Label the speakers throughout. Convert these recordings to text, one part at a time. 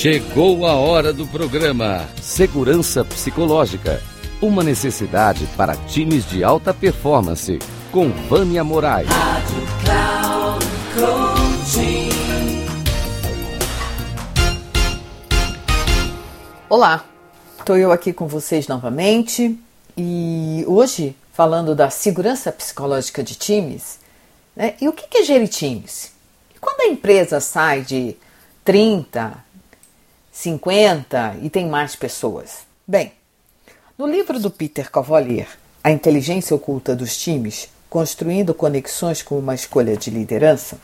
Speaker 1: Chegou a hora do programa Segurança Psicológica. Uma necessidade para times de alta performance. Com Vânia Moraes. Rádio Cloud Coaching.
Speaker 2: Olá, estou eu aqui com vocês novamente e hoje falando da segurança psicológica de times. Né? E o que é gerir times? Quando a empresa sai de 30, 50 e tem mais pessoas? Bem, no livro do Peter Cavalier, A Inteligência Oculta dos Times, Construindo Conexões com uma Escolha de Liderança,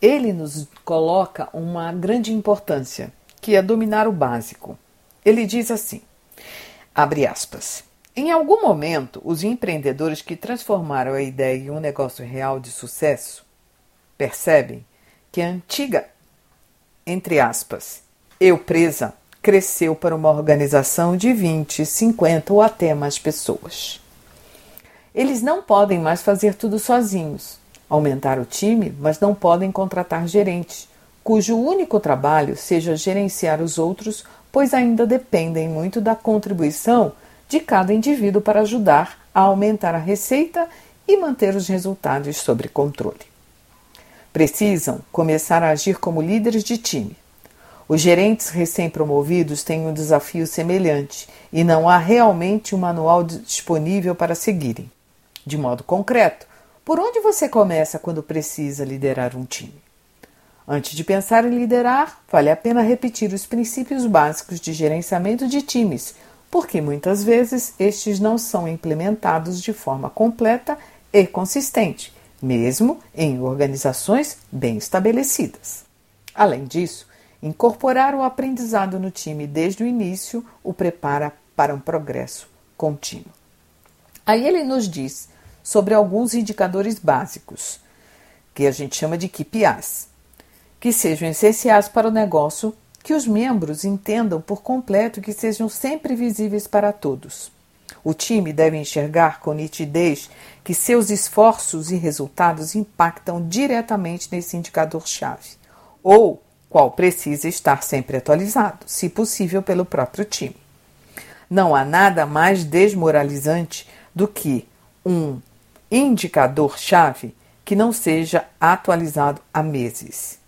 Speaker 2: ele nos coloca uma grande importância, que é dominar o básico. Ele diz assim: abre aspas. Em algum momento, os empreendedores que transformaram a ideia em um negócio real de sucesso percebem que a antiga, entre aspas, eu Presa cresceu para uma organização de 20, 50 ou até mais pessoas. Eles não podem mais fazer tudo sozinhos, aumentar o time, mas não podem contratar gerentes, cujo único trabalho seja gerenciar os outros, pois ainda dependem muito da contribuição de cada indivíduo para ajudar a aumentar a receita e manter os resultados sob controle. Precisam começar a agir como líderes de time, os gerentes recém-promovidos têm um desafio semelhante e não há realmente um manual disponível para seguirem. De modo concreto, por onde você começa quando precisa liderar um time? Antes de pensar em liderar, vale a pena repetir os princípios básicos de gerenciamento de times, porque muitas vezes estes não são implementados de forma completa e consistente, mesmo em organizações bem estabelecidas. Além disso, Incorporar o aprendizado no time desde o início o prepara para um progresso contínuo. Aí ele nos diz sobre alguns indicadores básicos, que a gente chama de KPIs, que sejam essenciais para o negócio, que os membros entendam por completo e que sejam sempre visíveis para todos. O time deve enxergar com nitidez que seus esforços e resultados impactam diretamente nesse indicador-chave, ou qual precisa estar sempre atualizado, se possível pelo próprio time. Não há nada mais desmoralizante do que um indicador-chave que não seja atualizado há meses.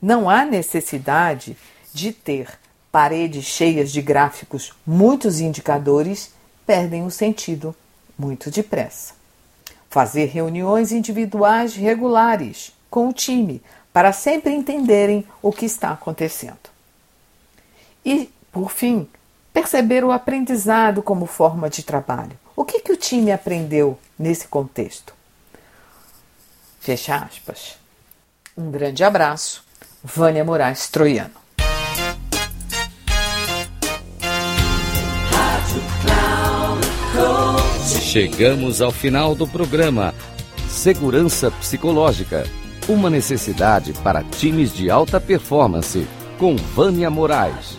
Speaker 2: Não há necessidade de ter paredes cheias de gráficos, muitos indicadores perdem o sentido muito depressa. Fazer reuniões individuais regulares com o time para sempre entenderem o que está acontecendo. E, por fim, perceber o aprendizado como forma de trabalho. O que, que o time aprendeu nesse contexto? Fecha aspas. Um grande abraço, Vânia Moraes Troiano.
Speaker 1: Chegamos ao final do programa Segurança Psicológica uma necessidade para times de alta performance, com Vânia Moraes.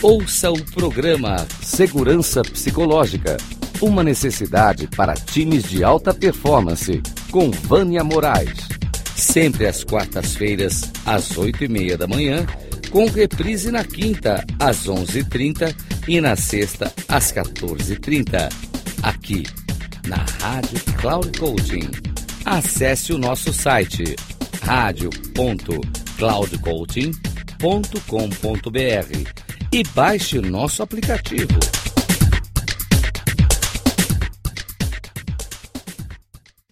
Speaker 1: Ouça o programa Segurança Psicológica. Uma necessidade para times de alta performance, com Vânia Moraes. Sempre às quartas-feiras, às oito e meia da manhã, com reprise na quinta, às onze e trinta e na sexta às 14h30, aqui na Rádio Cloud Coaching. Acesse o nosso site radio.cloudcoaching.com.br e baixe nosso aplicativo.